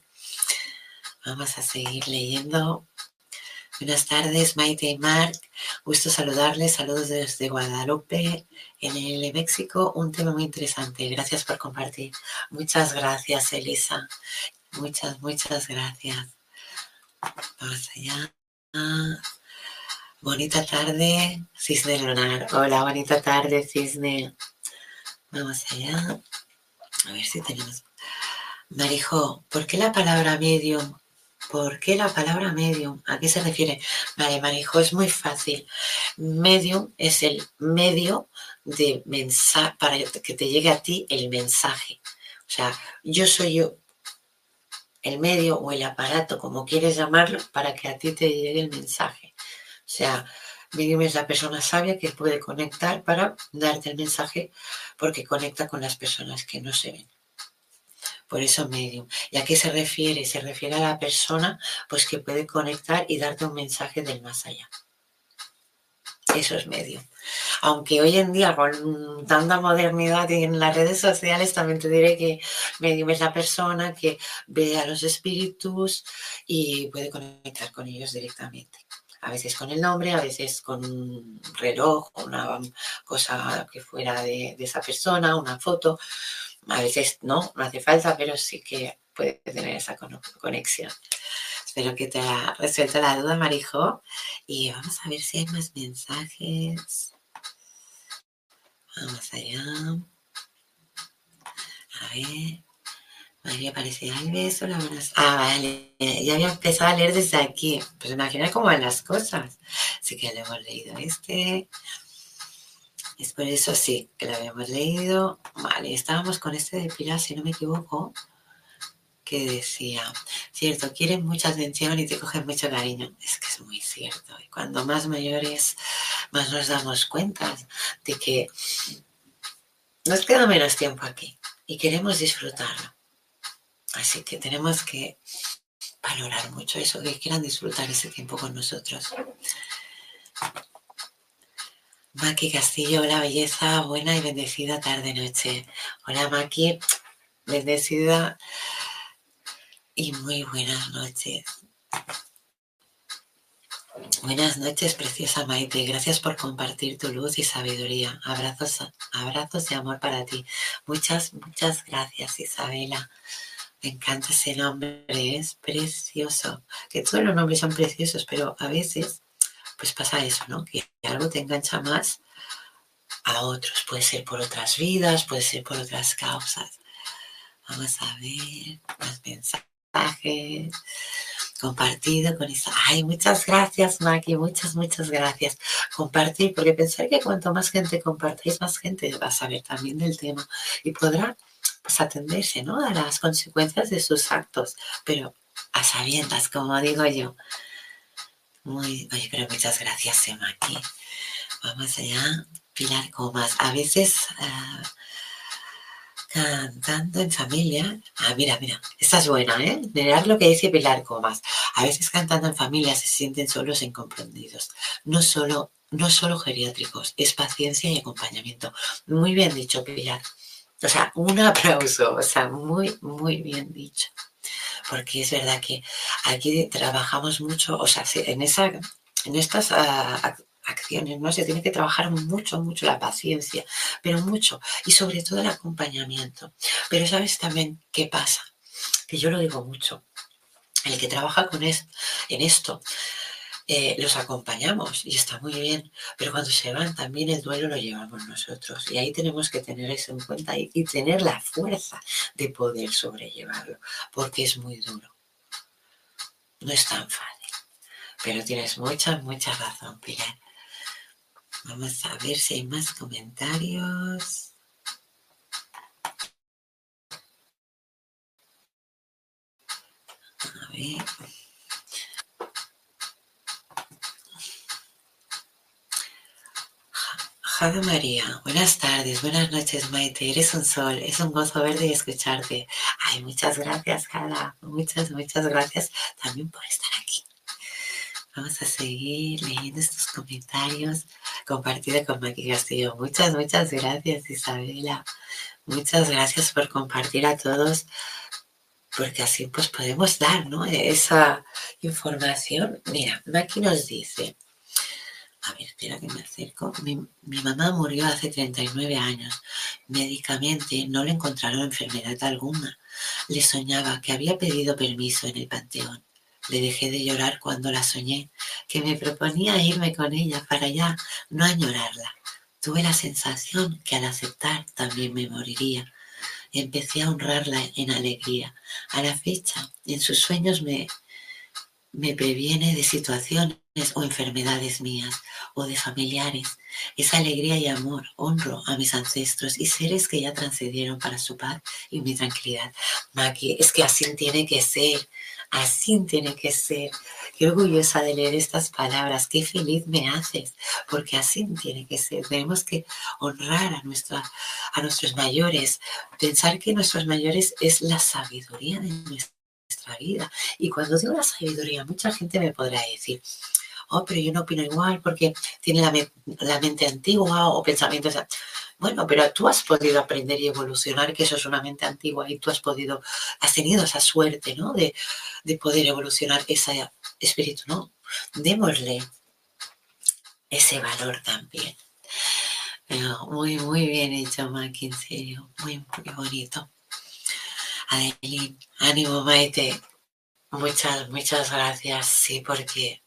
Vamos a seguir leyendo. Buenas tardes, Maite y Marc. Gusto saludarles. Saludos desde Guadalupe, en el México. Un tema muy interesante. Gracias por compartir. Muchas gracias, Elisa. Muchas, muchas gracias. Vamos allá. Bonita tarde, Cisne Lunar. Hola, bonita tarde, Cisne. Vamos allá. A ver si tenemos. Marijo, ¿por qué la palabra medium? ¿Por qué la palabra medium? ¿A qué se refiere? Vale, Marijo, es muy fácil. Medium es el medio de mensaje para que te llegue a ti el mensaje. O sea, yo soy yo, el medio o el aparato, como quieres llamarlo, para que a ti te llegue el mensaje. O sea, medium es la persona sabia que puede conectar para darte el mensaje porque conecta con las personas que no se ven. Por eso medium. ¿Y a qué se refiere? Se refiere a la persona pues que puede conectar y darte un mensaje del más allá. Eso es medium. Aunque hoy en día con tanta modernidad en las redes sociales también te diré que medium es la persona que ve a los espíritus y puede conectar con ellos directamente. A veces con el nombre, a veces con un reloj, una cosa que fuera de, esa persona, una foto. A veces no, no hace falta, pero sí que puede tener esa conexión. Espero que te haya resuelto la duda, Marijo. Y vamos a ver si hay más mensajes. Vamos allá. A ver. María Aparecida Alves, hola, buenas. Ah, vale. Ya había empezado a leer desde aquí. Pues imagina cómo van las cosas. Así que lo hemos leído este. Es por eso sí, que lo habíamos leído. Vale, estábamos con este de Pilar, si no me equivoco que decía, cierto, quieren mucha atención y te cogen mucho cariño. Es que es muy cierto. Y cuando más mayores, más nos damos cuenta de que nos queda menos tiempo aquí y queremos disfrutarlo. Así que tenemos que valorar mucho eso, que quieran disfrutar ese tiempo con nosotros. Maki Castillo, hola belleza, buena y bendecida tarde-noche. Hola Maki, bendecida y muy buenas noches. Buenas noches, preciosa Maite. Gracias por compartir tu luz y sabiduría. Abrazos, abrazos de amor para ti. Muchas, muchas gracias, Isabela. Me encanta ese nombre, es precioso. Que todos los nombres son preciosos, pero a veces, pues pasa eso, ¿no? Que algo te engancha más a otros. Puede ser por otras vidas, puede ser por otras causas. Vamos a ver más mensajes compartido con eso. Ay, muchas gracias, Maki, muchas, muchas gracias. Compartir, porque pensar que cuanto más gente compartáis, más gente va a saber también del tema y podrá pues atenderse, ¿no? A las consecuencias de sus actos, pero a sabiendas, como digo yo. Muy, pero muchas gracias, aquí. Vamos allá. Pilar Comas. A veces ah, cantando en familia. Ah, mira, mira, esta es buena, ¿eh? Mirar lo que dice Pilar Comas. A veces cantando en familia se sienten solos e incomprendidos. No solo, no solo geriátricos, es paciencia y acompañamiento. Muy bien dicho, Pilar. O sea, un aplauso, o sea, muy, muy bien dicho. Porque es verdad que aquí trabajamos mucho, o sea, en, esa, en estas uh, acciones, ¿no? Se tiene que trabajar mucho, mucho la paciencia, pero mucho, y sobre todo el acompañamiento. Pero sabes también qué pasa, que yo lo digo mucho, el que trabaja con esto, en esto, eh, los acompañamos y está muy bien, pero cuando se van también el duelo lo llevamos nosotros y ahí tenemos que tener eso en cuenta y, tener la fuerza de poder sobrellevarlo, porque es muy duro. No es tan fácil, pero tienes mucha, mucha razón, Pilar. Vamos a ver si hay más comentarios. A ver. Jade María, buenas tardes, buenas noches Maite, eres un sol, es un gozo verte y escucharte. Ay, muchas gracias Jada, muchas, muchas gracias también por estar aquí. Vamos a seguir leyendo estos comentarios compartidos con Maki Castillo. Muchas, muchas gracias Isabela. Muchas gracias por compartir a todos, porque así pues podemos dar ¿no? esa información. Mira, Maki nos dice, a ver, espera que me acerco. Mi, mamá murió hace 39 años. Médicamente no le encontraron enfermedad alguna. Le soñaba que había pedido permiso en el panteón. Le dejé de llorar cuando la soñé, que me proponía irme con ella para allá, no añorarla. Tuve la sensación que al aceptar también me moriría. Empecé a honrarla en alegría. A la fecha, en sus sueños me, me previene de situaciones o enfermedades mías o de familiares. Esa alegría y amor honro a mis ancestros y seres que ya transcedieron para su paz y mi tranquilidad. Maki, es que así tiene que ser. Así tiene que ser. Qué orgullosa de leer estas palabras. Qué feliz me haces. Porque así tiene que ser. Tenemos que honrar a, nuestra, a nuestros mayores. Pensar que nuestros mayores es la sabiduría de nuestra vida. Y cuando digo la sabiduría, mucha gente me podrá decir, oh, pero yo no opino igual porque tiene la, la mente antigua o pensamientos. Bueno, pero tú has podido aprender y evolucionar, que eso es una mente antigua, y tú has podido, has tenido esa suerte, ¿no? De, de poder evolucionar ese espíritu, ¿no? Démosle ese valor también. Pero muy, muy bien hecho, Maki, en serio. Muy, muy bonito. Adeline, ánimo, Maite. Muchas, muchas gracias, sí, porque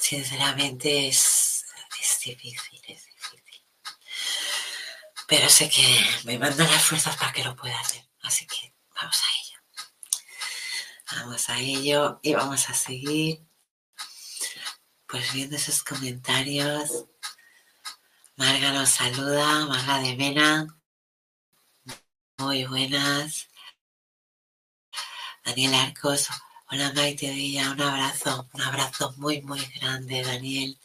sinceramente es, es difícil, es difícil. Pero sé que me mandan las fuerzas para que lo pueda hacer. Así que vamos a ello. Vamos a ello y vamos a seguir pues viendo esos comentarios. Marga nos saluda, Marga de Mena. Muy buenas. Daniel Arcos, Hola Maite Villa, un abrazo, un abrazo muy, muy grande, Daniel.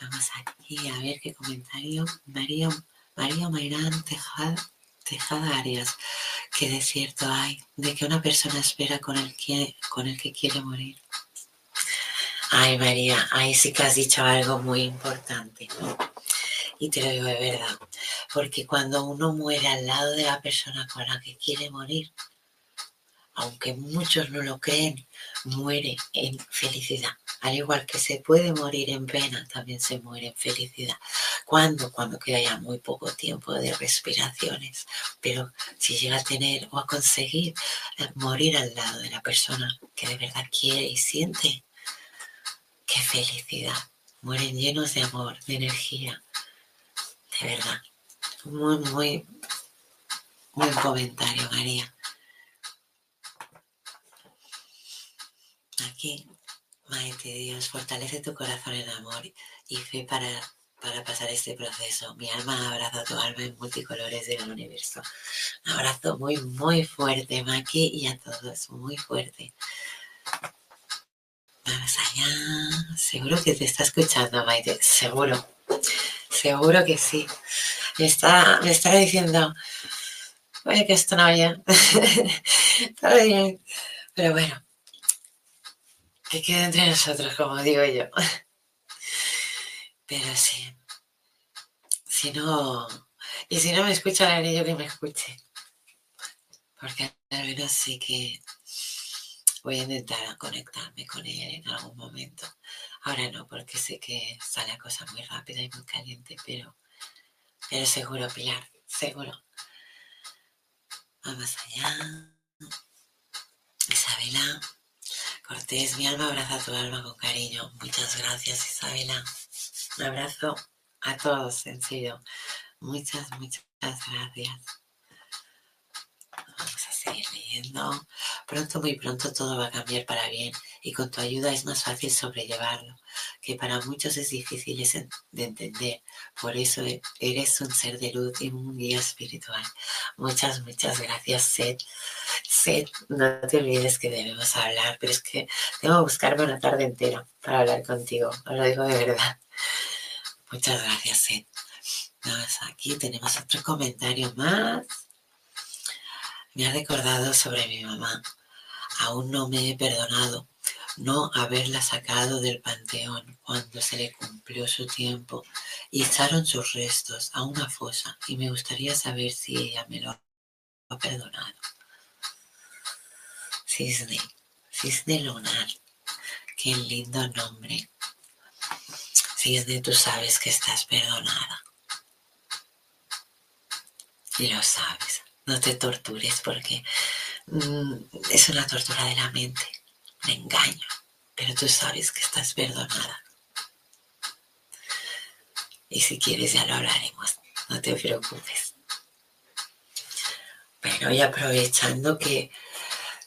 Vamos aquí a ver qué comentario. María, María Mayrán Tejada, Tejada Arias. Qué desierto hay de que una persona espera con el que, con el que quiere morir. Ay María, ahí sí que has dicho algo muy importante. Y te lo digo de verdad. Porque cuando uno muere al lado de la persona con la que quiere morir, aunque muchos no lo creen, muere en felicidad. Al igual que se puede morir en pena, también se muere en felicidad. ¿Cuándo? Cuando queda ya muy poco tiempo de respiraciones. Pero si llega a tener o a conseguir eh, morir al lado de la persona que de verdad quiere y siente, qué felicidad. Mueren llenos de amor, de energía. De verdad. Muy, muy, buen comentario, María. Aquí, Maite Dios, fortalece tu corazón en amor y fe para, para pasar este proceso. Mi alma abraza tu alma en multicolores del universo. Un abrazo muy, muy fuerte, Maki, y a todos, muy fuerte. Vamos allá. Seguro que te está escuchando, Maite. Seguro. Seguro que sí. Me está, me está diciendo, oye, que esto no bien. Pero bueno, que quede entre nosotros, como digo yo. Pero sí. Si no, y si no me escucha, le yo que me escuche. Porque al menos sí que voy a intentar conectarme con él en algún momento. Ahora no, porque sé que sale la cosa muy rápida y muy caliente, pero, pero seguro, Pilar, seguro. Vamos allá. Isabela Cortés, mi alma abraza tu alma con cariño. Muchas gracias, Isabela. Un abrazo a todos, sencillo. Muchas, muchas gracias. Vamos a seguir leyendo. Pronto, muy pronto todo va a cambiar para bien y con tu ayuda es más fácil sobrellevarlo, que para muchos es difícil de entender. Por eso eres un ser de luz y un guía espiritual. Muchas, muchas gracias, Seth. Seth, no te olvides que debemos hablar, pero es que tengo que buscarme una tarde entera para hablar contigo. Os lo digo de verdad. Muchas gracias, Seth. Vamos, aquí tenemos otro comentario más. Me ha recordado sobre mi mamá. Aún no me he perdonado no haberla sacado del panteón cuando se le cumplió su tiempo y echaron sus restos a una fosa y me gustaría saber si ella me lo ha perdonado. Cisne, cisne lunar, qué lindo nombre. Cisne, tú sabes que estás perdonada. Y lo sabes. No te tortures porque mm, es una tortura de la mente, un engaño. Pero tú sabes que estás perdonada. Y si quieres ya lo hablaremos. No te preocupes. Bueno, y aprovechando que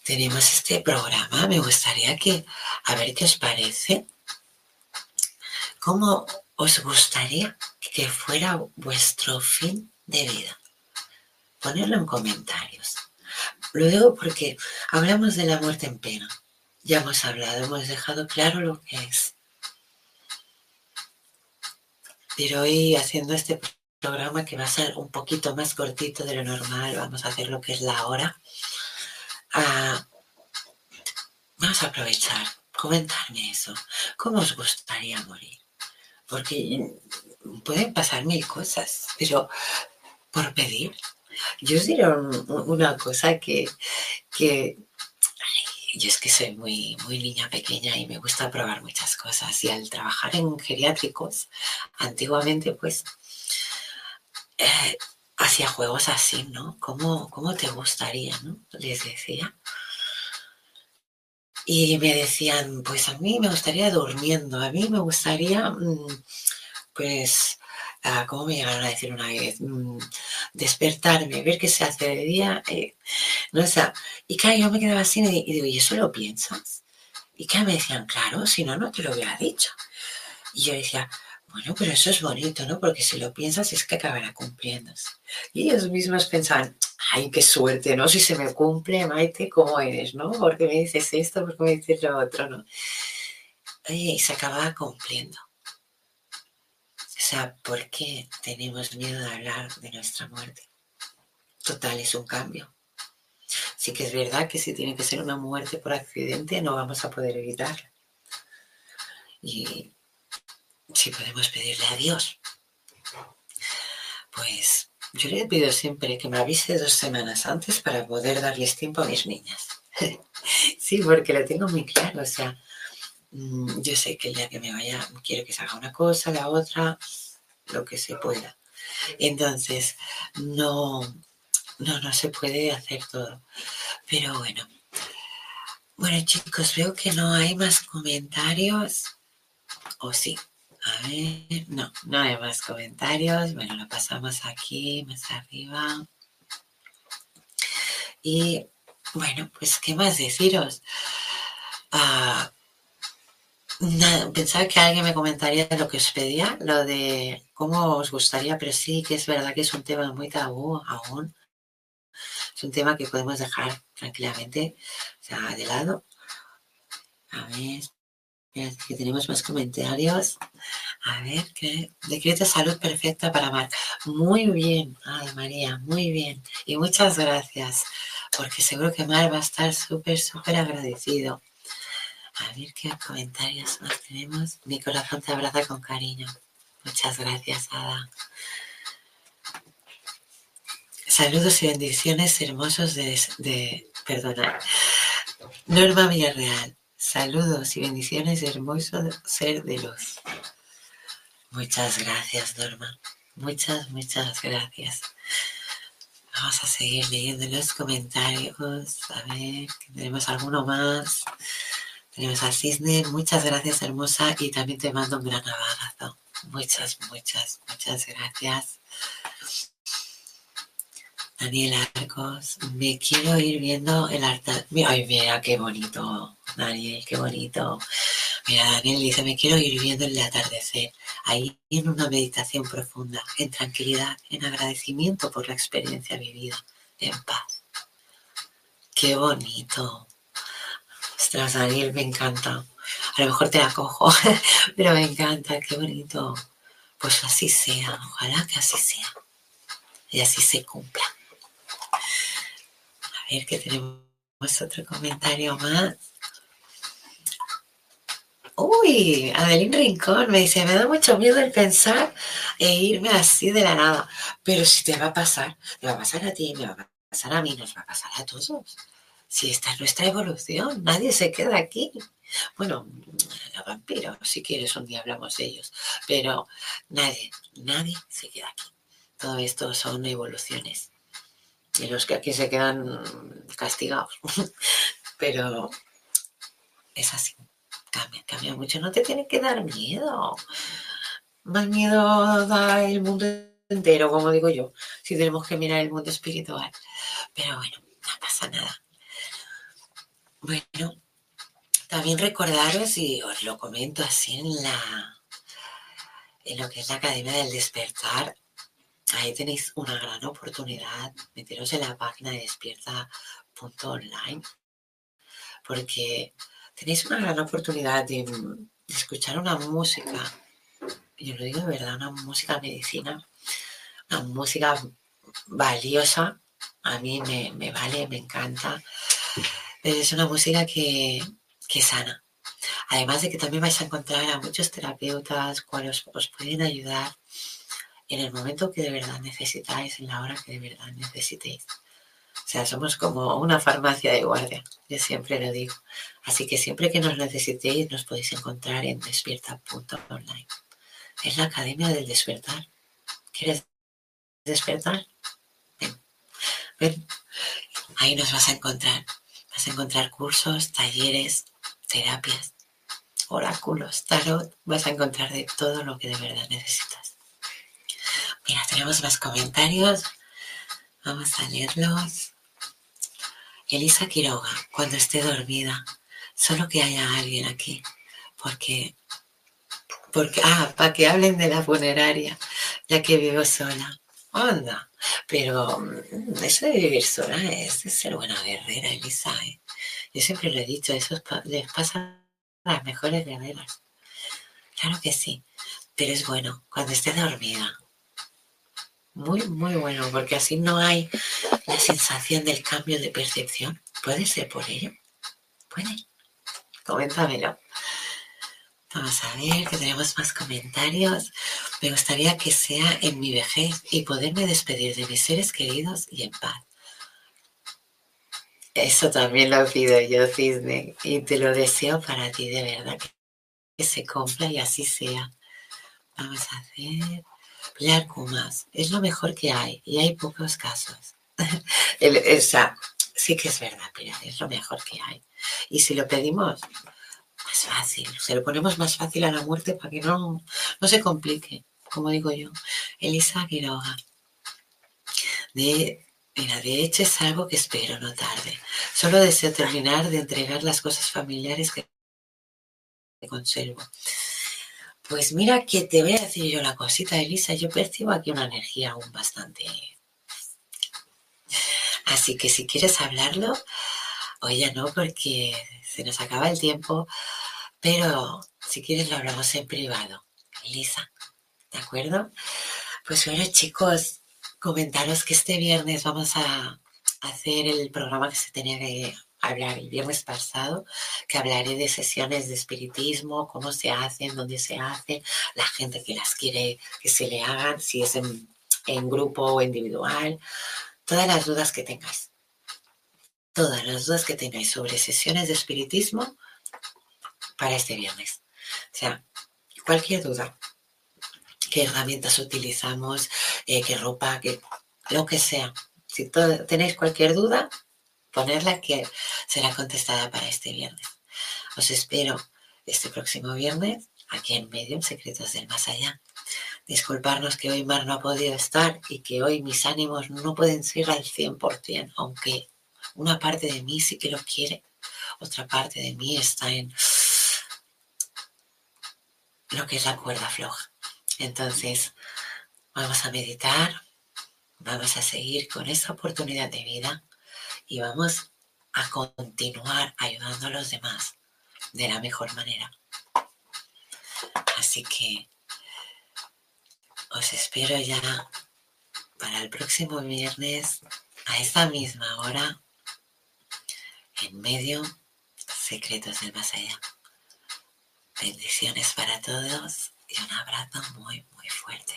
tenemos este programa, me gustaría que, a ver qué os parece, cómo os gustaría que fuera vuestro fin de vida ponerlo en comentarios. Lo digo porque hablamos de la muerte en pena. Ya hemos hablado, hemos dejado claro lo que es. Pero hoy haciendo este programa que va a ser un poquito más cortito de lo normal, vamos a hacer lo que es la hora. Ah, vamos a aprovechar, comentarme eso. ¿Cómo os gustaría morir? Porque pueden pasar mil cosas, pero por pedir, yo os diré una cosa que, que yo es que soy muy, muy niña pequeña y me gusta probar muchas cosas. Y al trabajar en geriátricos, antiguamente, pues, eh, hacía juegos así, ¿no? ¿Cómo, ¿Cómo, te gustaría, no? Les decía. Y me decían, pues a mí me gustaría durmiendo, a mí me gustaría, mm, pues, ¿cómo me llegaron a decir una vez? Mm, despertarme, ver qué se hace de día. Eh, no, o y claro, yo me quedaba así y digo, ¿y eso lo piensas? Y claro, me decían, claro, si no, no te lo hubiera dicho. Y yo decía, bueno, pero eso es bonito, ¿no? Porque si lo piensas es que acabará cumpliéndose. Y ellos mismos pensaban, ay, qué suerte, ¿no? Si se me cumple, Maite, ¿cómo eres, no? ¿Por qué me dices esto? ¿Por qué me dices lo otro, no? y se acababa cumpliendo. Sea, ¿por qué tenemos miedo de hablar de nuestra muerte? Total, es un cambio. Sí que es verdad que si tiene que ser una muerte por accidente, no vamos a poder evitarla. Y si podemos pedirle a Dios, pues yo le pido siempre que me avise dos semanas antes para poder darles tiempo a mis niñas. sí, porque lo tengo muy claro. O sea, yo sé que el día que me vaya quiero que se haga una cosa, la otra, lo que se pueda. Entonces, no, no, no se puede hacer todo. Pero bueno. Bueno, chicos, veo que no hay más comentarios. ¿O sí? A ver, no, no hay más comentarios. Bueno, lo pasamos aquí, más arriba. Y bueno, pues, ¿qué más deciros? Ah, pensaba que alguien me comentaría lo que os pedía, lo de cómo os gustaría, pero sí que es verdad que es un tema muy tabú aún. Es un tema que podemos dejar tranquilamente o de lado. A ver, que tenemos más comentarios. A ver, ¿qué? Decreto salud perfecta para Mar. Muy bien, María, muy bien. Y muchas gracias, porque seguro que Mar va a estar súper, súper agradecido. A ver qué comentarios más tenemos. Mi corazón te abraza con cariño. Muchas gracias, Ada. Saludos y bendiciones hermosos de, de perdona, Norma Villarreal. Saludos y bendiciones, hermoso ser de luz. Muchas gracias, Norma. Muchas, muchas gracias. Vamos a seguir leyendo los comentarios. A ver, tenemos alguno más. Tenemos a Cisne. Muchas gracias, hermosa. Y también te mando un gran abrazo. Muchas, muchas, muchas gracias. Daniel Arcos, me quiero ir viendo el arte. Ay, mira, qué bonito, Daniel, qué bonito. Mira, Daniel dice, me quiero ir viendo el atardecer, ahí en una meditación profunda, en tranquilidad, en agradecimiento por la experiencia vivida, en paz. Qué bonito. Ostras, Daniel, me encanta. A lo mejor te acojo, pero me encanta, qué bonito. Pues así sea, ojalá que así sea. Y así se cumpla. A ver que tenemos otro comentario más. Uy, Adeline Rincón me dice, me da mucho miedo el pensar e irme así de la nada. Pero si te va a pasar, te va a pasar a ti, me va a pasar a mí, nos va a pasar a todos. Si esta es nuestra evolución, nadie se queda aquí. Bueno, los vampiros, si quieres, un día hablamos de ellos. Pero nadie, nadie se queda aquí. Todo esto son evoluciones y los que aquí se quedan castigados. Pero es así, cambia, cambia mucho. No te tiene que dar miedo. Más miedo da el mundo entero, como digo yo, si tenemos que mirar el mundo espiritual. Pero bueno, no pasa nada. Bueno, también recordaros, y os lo comento así en la en lo que es la Academia del Despertar, ahí tenéis una gran oportunidad. Meteros en la página de despierta.online porque tenéis una gran oportunidad de, escuchar una música, yo lo digo de verdad, una música medicina, una música valiosa, a mí me, vale, me encanta, es una música que, sana. Además de que también vais a encontrar a muchos terapeutas cuales os pueden ayudar en el momento que de verdad necesitáis, en la hora que de verdad necesitéis. O sea, somos como una farmacia de guardia, yo siempre lo digo. Así que siempre que nos necesitéis nos podéis encontrar en despierta.online. Es la Academia del Despertar. ¿Quieres despertar? Ven. Ven. Ahí nos vas a encontrar. Vas a encontrar cursos, talleres, terapias, oráculos, tarot. Vas a encontrar de todo lo que de verdad necesitas. Mira, tenemos más comentarios. Vamos a leerlos. Elisa Quiroga, cuando esté dormida, solo que haya alguien aquí, porque, porque, ah, para que hablen de la funeraria, ya que vivo sola. Anda, pero mm, eso de vivir sola es ser buena guerrera, Elisa. ¿eh? Yo siempre lo he dicho, eso les pasa a las mejores guerreras. Claro que sí, pero es bueno cuando esté dormida, muy, muy bueno, porque así no hay la sensación del cambio de percepción. ¿Puede ser por ello? ¿Puede? Coméntamelo. Vamos a ver que tenemos más comentarios. Me gustaría que sea en mi vejez y poderme despedir de mis seres queridos y en paz. Eso también lo pido yo, Cisne, y te lo deseo para ti de verdad, que se cumpla y así sea. Vamos a hacer Pilar Kumas, es lo mejor que hay y hay pocos casos. o sea, sí que es verdad, Pilar, es lo mejor que hay. Y si lo pedimos, más fácil, se lo ponemos más fácil a la muerte para que no, no se complique, como digo yo. Elisa Quiroga. De, mira, de hecho es algo que espero, no tarde. Solo deseo terminar de entregar las cosas familiares que conservo. Pues mira que te voy a decir yo la cosita, Elisa. Yo percibo aquí una energía aún bastante. Así que si quieres hablarlo, oye, no, porque se nos acaba el tiempo. Pero si quieres lo hablamos en privado, Elisa, ¿de acuerdo? Pues bueno chicos, comentaros que este viernes vamos a hacer el programa que se tenía que hablar el viernes pasado, que hablaré de sesiones de espiritismo, cómo se hacen, dónde se hacen, la gente que las quiere que se le hagan, si es en, en grupo o individual, todas las dudas que tengáis. Todas las dudas que tengáis sobre sesiones de espiritismo para este viernes. O sea, cualquier duda, qué herramientas utilizamos, eh, qué ropa, qué, lo que sea. Si tenéis cualquier duda, ponerla que será contestada para este viernes. Os espero este próximo viernes aquí en Medium Secretos del Más Allá. Disculparnos que hoy Mar no ha podido estar y que hoy mis ánimos no pueden ser al 100%, aunque una parte de mí sí que lo quiere, otra parte de mí está en lo que es la cuerda floja. Entonces, vamos a meditar, vamos a seguir con esa oportunidad de vida y vamos a continuar ayudando a los demás de la mejor manera. Así que os espero ya para el próximo viernes a esa misma hora en medio secretos del más allá. Bendiciones para todos y un abrazo muy, muy fuerte.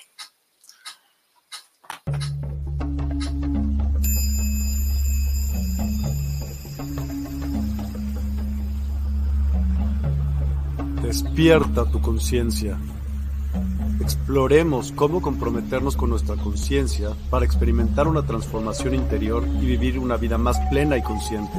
Despierta tu conciencia. Exploremos cómo comprometernos con nuestra conciencia para experimentar una transformación interior y vivir una vida más plena y consciente.